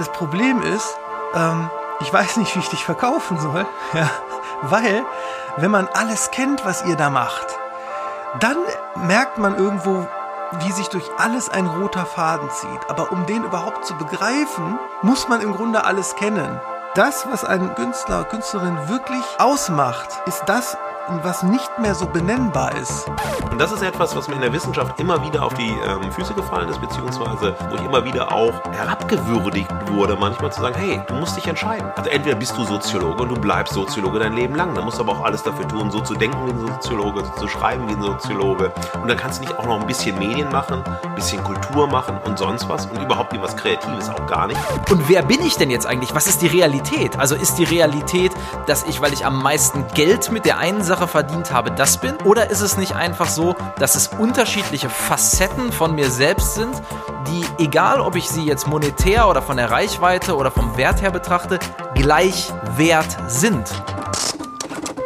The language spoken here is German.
das Problem ist, ähm, ich weiß nicht, wie ich dich verkaufen soll, ja, weil wenn man alles kennt, was ihr da macht, dann merkt man irgendwo, wie sich durch alles ein roter Faden zieht. Aber um den überhaupt zu begreifen, muss man im Grunde alles kennen. Das, was ein Künstler, Künstlerin wirklich ausmacht, ist das, was nicht mehr so benennbar ist. Und das ist etwas, was mir in der Wissenschaft immer wieder auf die ähm, Füße gefallen ist, beziehungsweise wo ich immer wieder auch herabgewürdigt wurde, manchmal zu sagen, hey, du musst dich entscheiden. Also entweder bist du Soziologe und du bleibst Soziologe dein Leben lang, dann musst du aber auch alles dafür tun, so zu denken wie ein Soziologe, so zu schreiben wie ein Soziologe. Und dann kannst du nicht auch noch ein bisschen Medien machen, ein bisschen Kultur machen und sonst was und überhaupt irgendwas Kreatives auch gar nicht. Und wer bin ich denn jetzt eigentlich? Was ist die Realität? Also ist die Realität, dass ich, weil ich am meisten Geld mit der einen Sache verdient habe, das bin? Oder ist es nicht einfach so, dass es unterschiedliche Facetten von mir selbst sind, die, egal ob ich sie jetzt monetär oder von der Reichweite oder vom Wert her betrachte, gleich wert sind?